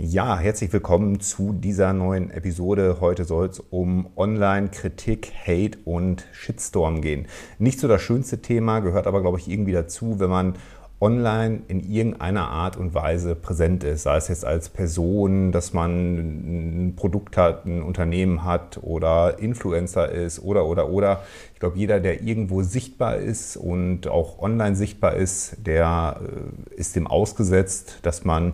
Ja, herzlich willkommen zu dieser neuen Episode. Heute soll es um Online-Kritik, Hate und Shitstorm gehen. Nicht so das schönste Thema, gehört aber, glaube ich, irgendwie dazu, wenn man online in irgendeiner Art und Weise präsent ist. Sei es jetzt als Person, dass man ein Produkt hat, ein Unternehmen hat oder Influencer ist oder, oder, oder. Ich glaube, jeder, der irgendwo sichtbar ist und auch online sichtbar ist, der äh, ist dem ausgesetzt, dass man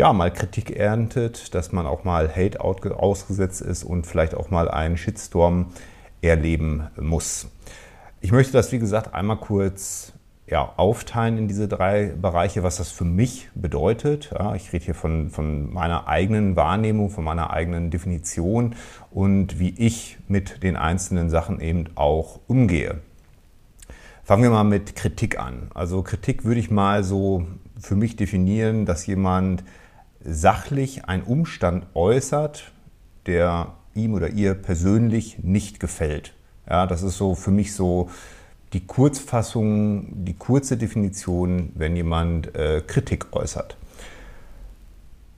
ja, mal Kritik erntet, dass man auch mal Hate ausgesetzt ist und vielleicht auch mal einen Shitstorm erleben muss. Ich möchte das, wie gesagt, einmal kurz ja, aufteilen in diese drei Bereiche, was das für mich bedeutet. Ja, ich rede hier von, von meiner eigenen Wahrnehmung, von meiner eigenen Definition und wie ich mit den einzelnen Sachen eben auch umgehe. Fangen wir mal mit Kritik an. Also Kritik würde ich mal so für mich definieren, dass jemand sachlich einen Umstand äußert, der ihm oder ihr persönlich nicht gefällt. Ja, das ist so für mich so die Kurzfassung, die kurze Definition, wenn jemand äh, Kritik äußert.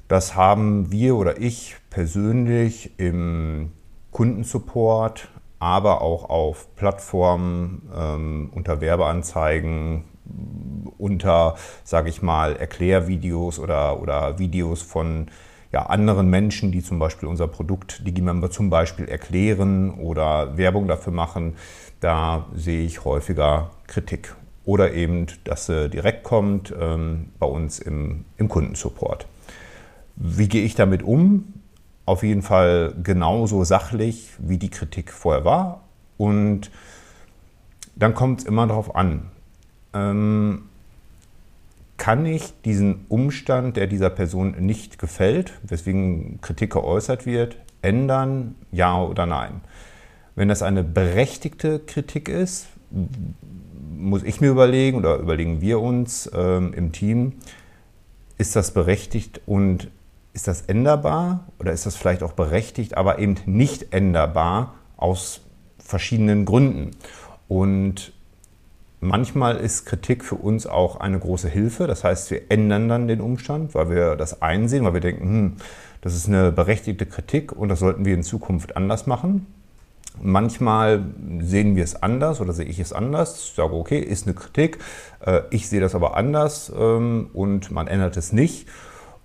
Das haben wir oder ich persönlich im Kundensupport, aber auch auf Plattformen ähm, unter Werbeanzeigen, unter, sage ich mal, Erklärvideos oder, oder Videos von ja, anderen Menschen, die zum Beispiel unser Produkt Digimember zum Beispiel erklären oder Werbung dafür machen, da sehe ich häufiger Kritik. Oder eben, dass sie direkt kommt ähm, bei uns im, im Kundensupport. Wie gehe ich damit um? Auf jeden Fall genauso sachlich, wie die Kritik vorher war. Und dann kommt es immer darauf an. Ähm, kann ich diesen Umstand, der dieser Person nicht gefällt, weswegen Kritik geäußert wird, ändern, ja oder nein? Wenn das eine berechtigte Kritik ist, muss ich mir überlegen oder überlegen wir uns ähm, im Team, ist das berechtigt und ist das änderbar oder ist das vielleicht auch berechtigt, aber eben nicht änderbar aus verschiedenen Gründen. Und Manchmal ist Kritik für uns auch eine große Hilfe. Das heißt, wir ändern dann den Umstand, weil wir das einsehen, weil wir denken, hm, das ist eine berechtigte Kritik und das sollten wir in Zukunft anders machen. Manchmal sehen wir es anders oder sehe ich es anders. Ich sage, okay, ist eine Kritik. Äh, ich sehe das aber anders ähm, und man ändert es nicht.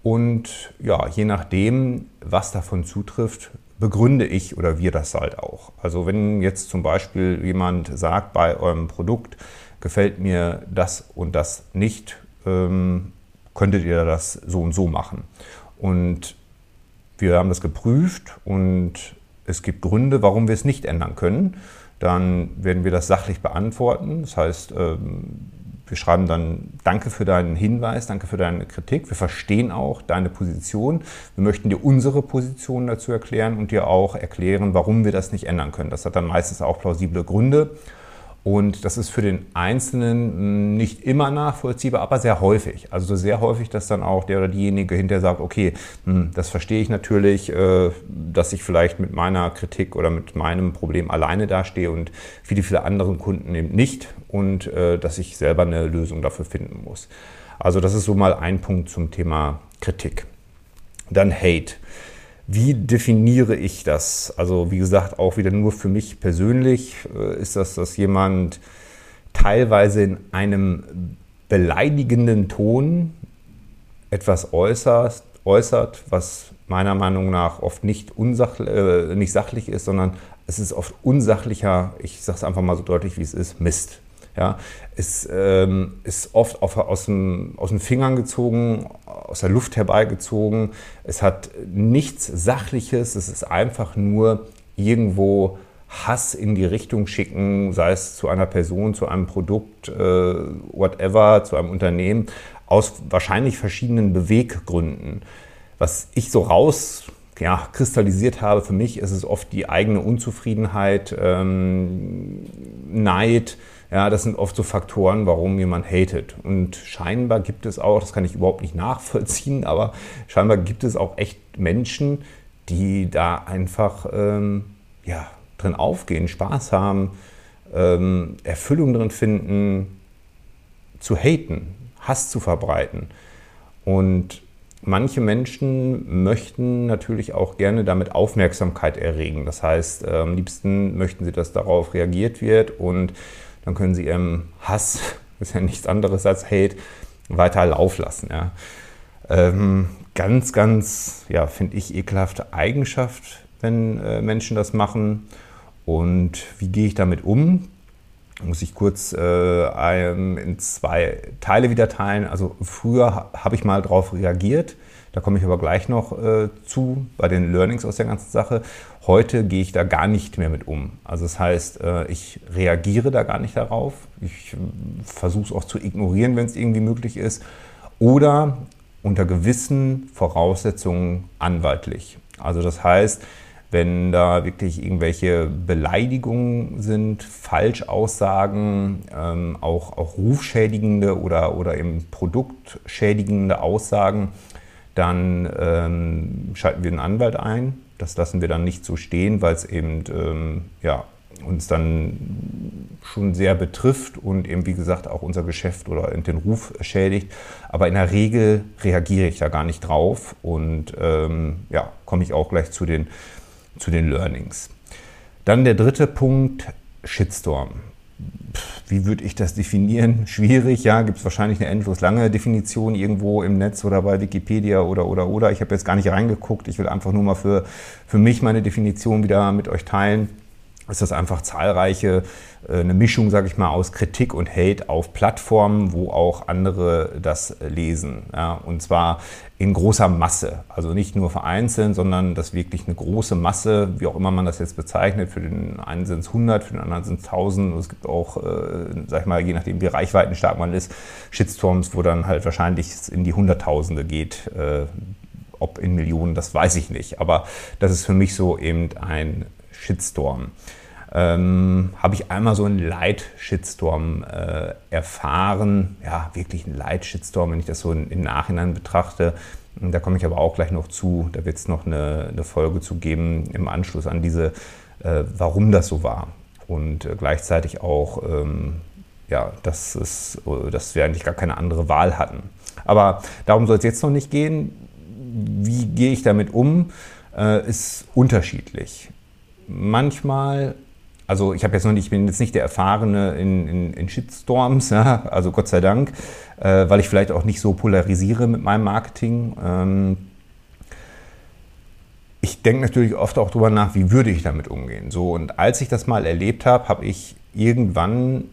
Und ja, je nachdem, was davon zutrifft, begründe ich oder wir das halt auch. Also wenn jetzt zum Beispiel jemand sagt bei eurem Produkt, gefällt mir das und das nicht, ähm, könntet ihr das so und so machen. Und wir haben das geprüft und es gibt Gründe, warum wir es nicht ändern können. Dann werden wir das sachlich beantworten. Das heißt, ähm, wir schreiben dann Danke für deinen Hinweis, danke für deine Kritik. Wir verstehen auch deine Position. Wir möchten dir unsere Position dazu erklären und dir auch erklären, warum wir das nicht ändern können. Das hat dann meistens auch plausible Gründe. Und das ist für den Einzelnen hm, nicht immer nachvollziehbar, aber sehr häufig. Also sehr häufig, dass dann auch der oder diejenige hinterher sagt, okay, hm, das verstehe ich natürlich, äh, dass ich vielleicht mit meiner Kritik oder mit meinem Problem alleine dastehe und viele, viele andere Kunden eben nicht und äh, dass ich selber eine Lösung dafür finden muss. Also das ist so mal ein Punkt zum Thema Kritik. Dann Hate. Wie definiere ich das? Also wie gesagt, auch wieder nur für mich persönlich äh, ist das, dass jemand teilweise in einem beleidigenden Ton etwas äußert, äußert was meiner Meinung nach oft nicht, äh, nicht sachlich ist, sondern es ist oft unsachlicher, ich sage es einfach mal so deutlich, wie es ist, Mist. Ja, es ähm, ist oft auf, aus, dem, aus den Fingern gezogen, aus der Luft herbeigezogen. Es hat nichts Sachliches, es ist einfach nur irgendwo Hass in die Richtung schicken, sei es zu einer Person, zu einem Produkt, äh, whatever, zu einem Unternehmen, aus wahrscheinlich verschiedenen Beweggründen. was ich so raus ja, kristallisiert habe für mich, ist es oft die eigene Unzufriedenheit, ähm, Neid. Ja, das sind oft so Faktoren, warum jemand hatet. Und scheinbar gibt es auch, das kann ich überhaupt nicht nachvollziehen, aber scheinbar gibt es auch echt Menschen, die da einfach ähm, ja, drin aufgehen, Spaß haben, ähm, Erfüllung drin finden, zu haten, Hass zu verbreiten. Und manche Menschen möchten natürlich auch gerne damit Aufmerksamkeit erregen. Das heißt, äh, am liebsten möchten sie, dass darauf reagiert wird und dann können sie ihrem Hass, ist ja nichts anderes als Hate, weiter Lauf lassen. Ja. Ähm, ganz, ganz, ja, finde ich, ekelhafte Eigenschaft, wenn äh, Menschen das machen. Und wie gehe ich damit um? Muss ich kurz äh, in zwei Teile wieder teilen. Also früher habe ich mal darauf reagiert, da komme ich aber gleich noch äh, zu bei den Learnings aus der ganzen Sache. Heute gehe ich da gar nicht mehr mit um. Also das heißt, äh, ich reagiere da gar nicht darauf. Ich äh, versuche es auch zu ignorieren, wenn es irgendwie möglich ist. Oder unter gewissen Voraussetzungen anwaltlich. Also das heißt, wenn da wirklich irgendwelche Beleidigungen sind, Falschaussagen, ähm, auch, auch rufschädigende oder, oder eben produktschädigende Aussagen, dann ähm, schalten wir einen Anwalt ein. Das lassen wir dann nicht so stehen, weil es eben ähm, ja, uns dann schon sehr betrifft und eben, wie gesagt, auch unser Geschäft oder den Ruf schädigt. Aber in der Regel reagiere ich da gar nicht drauf und ähm, ja, komme ich auch gleich zu den zu den Learnings. Dann der dritte Punkt, Shitstorm. Wie würde ich das definieren? Schwierig, ja, gibt es wahrscheinlich eine endlos lange Definition irgendwo im Netz oder bei Wikipedia oder oder oder. Ich habe jetzt gar nicht reingeguckt, ich will einfach nur mal für, für mich meine Definition wieder mit euch teilen ist das einfach zahlreiche, äh, eine Mischung, sage ich mal, aus Kritik und Hate auf Plattformen, wo auch andere das lesen. Ja, und zwar in großer Masse. Also nicht nur vereinzelt, sondern das wirklich eine große Masse, wie auch immer man das jetzt bezeichnet. Für den einen sind es 100, für den anderen sind es 1000. Es gibt auch, äh, sag ich mal, je nachdem wie reichweitenstark man ist, Shitstorms, wo dann halt wahrscheinlich in die Hunderttausende geht. Äh, ob in Millionen, das weiß ich nicht. Aber das ist für mich so eben ein Shitstorm. Ähm, habe ich einmal so einen Light-Shitstorm äh, erfahren. Ja, wirklich ein Light-Shitstorm, wenn ich das so im Nachhinein betrachte. Da komme ich aber auch gleich noch zu. Da wird es noch eine, eine, Folge zu geben im Anschluss an diese, äh, warum das so war. Und äh, gleichzeitig auch, ähm, ja, dass, es, dass wir eigentlich gar keine andere Wahl hatten. Aber darum soll es jetzt noch nicht gehen. Wie gehe ich damit um? Äh, ist unterschiedlich manchmal, also ich habe jetzt noch nicht, ich bin jetzt nicht der Erfahrene in, in, in Shitstorms, ja, also Gott sei Dank, äh, weil ich vielleicht auch nicht so polarisiere mit meinem Marketing. Ähm, ich denke natürlich oft auch darüber nach, wie würde ich damit umgehen. So, und als ich das mal erlebt habe, habe ich irgendwann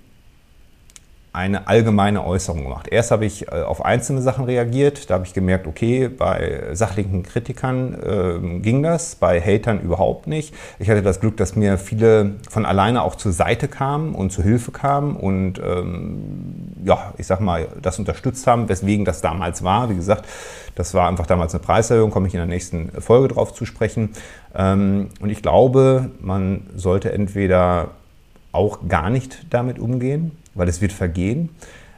eine allgemeine Äußerung gemacht. Erst habe ich äh, auf einzelne Sachen reagiert, da habe ich gemerkt, okay, bei sachlichen Kritikern äh, ging das, bei Hatern überhaupt nicht. Ich hatte das Glück, dass mir viele von alleine auch zur Seite kamen und zur Hilfe kamen und ähm, ja, ich sag mal, das unterstützt haben, weswegen das damals war. Wie gesagt, das war einfach damals eine Preiserhöhung, komme ich in der nächsten Folge drauf zu sprechen. Ähm, und ich glaube, man sollte entweder auch gar nicht damit umgehen, weil es wird vergehen.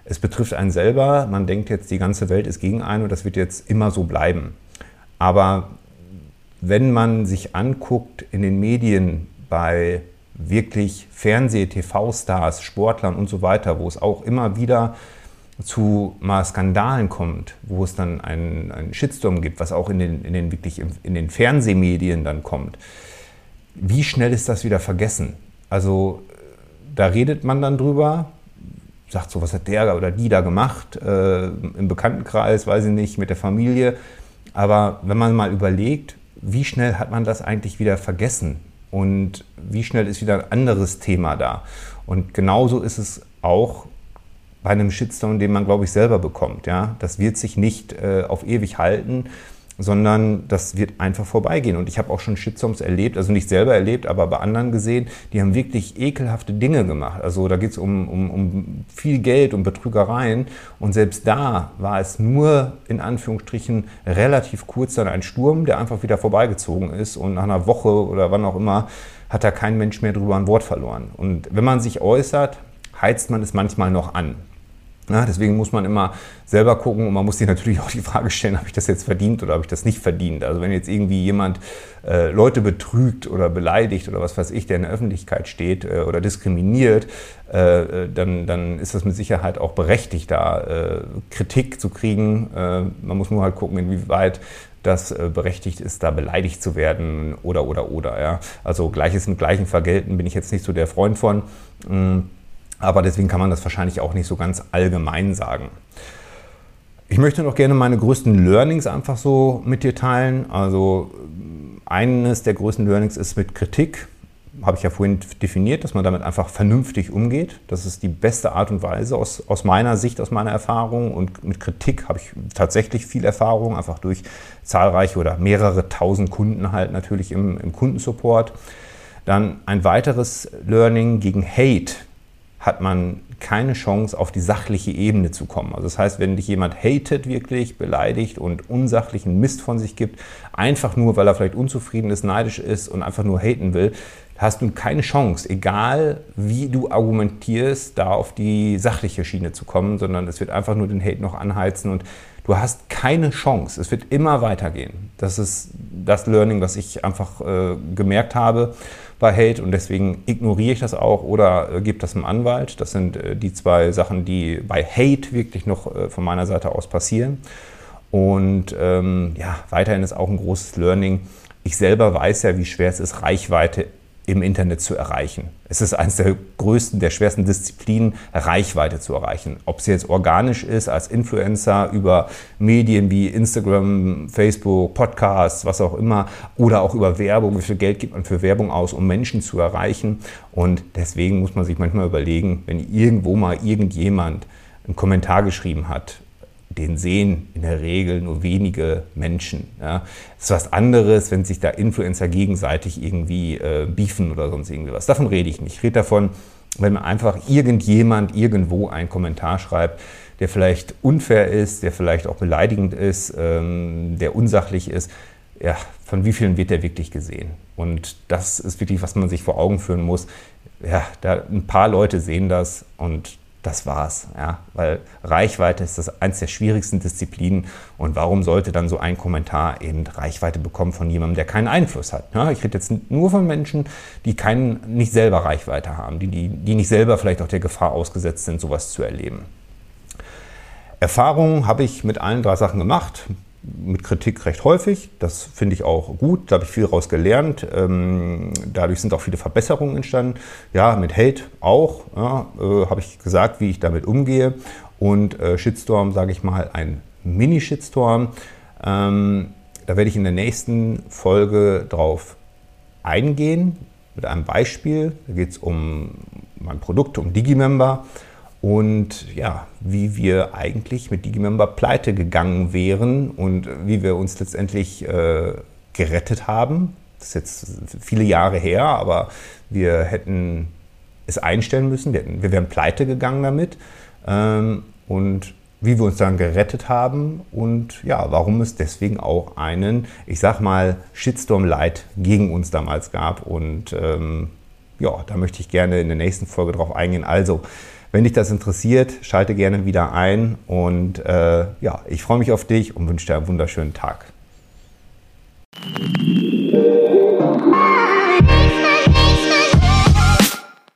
Es betrifft einen selber. Man denkt jetzt, die ganze Welt ist gegen einen und das wird jetzt immer so bleiben. Aber wenn man sich anguckt in den Medien bei wirklich Fernseh-, TV-Stars, Sportlern und so weiter, wo es auch immer wieder zu mal Skandalen kommt, wo es dann einen, einen Shitstorm gibt, was auch in den, in den wirklich in den Fernsehmedien dann kommt. Wie schnell ist das wieder vergessen? Also da redet man dann drüber, sagt so, was hat der oder die da gemacht, äh, im Bekanntenkreis, weiß ich nicht, mit der Familie. Aber wenn man mal überlegt, wie schnell hat man das eigentlich wieder vergessen und wie schnell ist wieder ein anderes Thema da. Und genauso ist es auch bei einem Shitstorm, den man, glaube ich, selber bekommt. Ja? Das wird sich nicht äh, auf ewig halten. Sondern das wird einfach vorbeigehen. Und ich habe auch schon Shitstorms erlebt, also nicht selber erlebt, aber bei anderen gesehen, die haben wirklich ekelhafte Dinge gemacht. Also da geht es um, um, um viel Geld, um Betrügereien. Und selbst da war es nur in Anführungsstrichen relativ kurz dann ein Sturm, der einfach wieder vorbeigezogen ist. Und nach einer Woche oder wann auch immer hat da kein Mensch mehr drüber ein Wort verloren. Und wenn man sich äußert, heizt man es manchmal noch an. Ja, deswegen muss man immer selber gucken und man muss sich natürlich auch die Frage stellen, habe ich das jetzt verdient oder habe ich das nicht verdient? Also wenn jetzt irgendwie jemand äh, Leute betrügt oder beleidigt oder was weiß ich, der in der Öffentlichkeit steht äh, oder diskriminiert, äh, äh dann, dann ist das mit Sicherheit auch berechtigt, da äh, Kritik zu kriegen. Äh, man muss nur halt gucken, inwieweit das berechtigt ist, da beleidigt zu werden oder oder oder. Ja. Also Gleiches mit Gleichen vergelten bin ich jetzt nicht so der Freund von. Mm. Aber deswegen kann man das wahrscheinlich auch nicht so ganz allgemein sagen. Ich möchte noch gerne meine größten Learnings einfach so mit dir teilen. Also eines der größten Learnings ist mit Kritik. Habe ich ja vorhin definiert, dass man damit einfach vernünftig umgeht. Das ist die beste Art und Weise aus, aus meiner Sicht, aus meiner Erfahrung. Und mit Kritik habe ich tatsächlich viel Erfahrung, einfach durch zahlreiche oder mehrere tausend Kunden halt natürlich im, im Kundensupport. Dann ein weiteres Learning gegen Hate hat man keine Chance, auf die sachliche Ebene zu kommen. Also das heißt, wenn dich jemand hatet wirklich, beleidigt und unsachlichen Mist von sich gibt, einfach nur, weil er vielleicht unzufrieden ist, neidisch ist und einfach nur haten will, hast du keine Chance, egal wie du argumentierst, da auf die sachliche Schiene zu kommen, sondern es wird einfach nur den Hate noch anheizen und du hast keine Chance. Es wird immer weitergehen. Das ist das Learning, was ich einfach äh, gemerkt habe bei Hate und deswegen ignoriere ich das auch oder äh, gebe das einem Anwalt. Das sind äh, die zwei Sachen, die bei Hate wirklich noch äh, von meiner Seite aus passieren. Und ähm, ja, weiterhin ist auch ein großes Learning. Ich selber weiß ja, wie schwer es ist, Reichweite im Internet zu erreichen. Es ist eines der größten, der schwersten Disziplinen, Reichweite zu erreichen. Ob es jetzt organisch ist, als Influencer über Medien wie Instagram, Facebook, Podcasts, was auch immer, oder auch über Werbung. Wie viel Geld gibt man für Werbung aus, um Menschen zu erreichen? Und deswegen muss man sich manchmal überlegen, wenn irgendwo mal irgendjemand einen Kommentar geschrieben hat, den sehen in der Regel nur wenige Menschen. Ja. Es ist was anderes, wenn sich da Influencer gegenseitig irgendwie äh, beefen oder sonst irgendwas. Davon rede ich nicht. Ich rede davon, wenn einfach irgendjemand irgendwo einen Kommentar schreibt, der vielleicht unfair ist, der vielleicht auch beleidigend ist, ähm, der unsachlich ist. Ja, von wie vielen wird der wirklich gesehen? Und das ist wirklich, was man sich vor Augen führen muss. Ja, da ein paar Leute sehen das und das war's. Ja? Weil Reichweite ist das eines der schwierigsten Disziplinen. Und warum sollte dann so ein Kommentar eben Reichweite bekommen von jemandem, der keinen Einfluss hat? Ja? Ich rede jetzt nur von Menschen, die keinen, nicht selber Reichweite haben, die, die, die nicht selber vielleicht auch der Gefahr ausgesetzt sind, sowas zu erleben. Erfahrungen habe ich mit allen drei Sachen gemacht mit Kritik recht häufig. Das finde ich auch gut. Da habe ich viel daraus gelernt. Ähm, dadurch sind auch viele Verbesserungen entstanden. Ja, mit Hate auch. Ja, äh, habe ich gesagt, wie ich damit umgehe. Und äh, Shitstorm, sage ich mal, ein Mini-Shitstorm. Ähm, da werde ich in der nächsten Folge drauf eingehen mit einem Beispiel. Da geht es um mein Produkt, um Digimember und ja, wie wir eigentlich mit Digimember pleite gegangen wären und wie wir uns letztendlich äh, gerettet haben. Das ist jetzt viele Jahre her, aber wir hätten es einstellen müssen. Wir, hätten, wir wären pleite gegangen damit. Ähm, und wie wir uns dann gerettet haben und ja, warum es deswegen auch einen, ich sag mal, Shitstorm-Light gegen uns damals gab. Und ähm, ja, da möchte ich gerne in der nächsten Folge drauf eingehen. Also, wenn dich das interessiert, schalte gerne wieder ein und äh, ja, ich freue mich auf dich und wünsche dir einen wunderschönen Tag.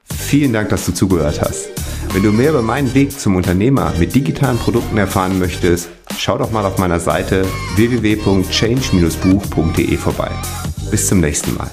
Vielen Dank, dass du zugehört hast. Wenn du mehr über meinen Weg zum Unternehmer mit digitalen Produkten erfahren möchtest, schau doch mal auf meiner Seite www.change-buch.de vorbei. Bis zum nächsten Mal.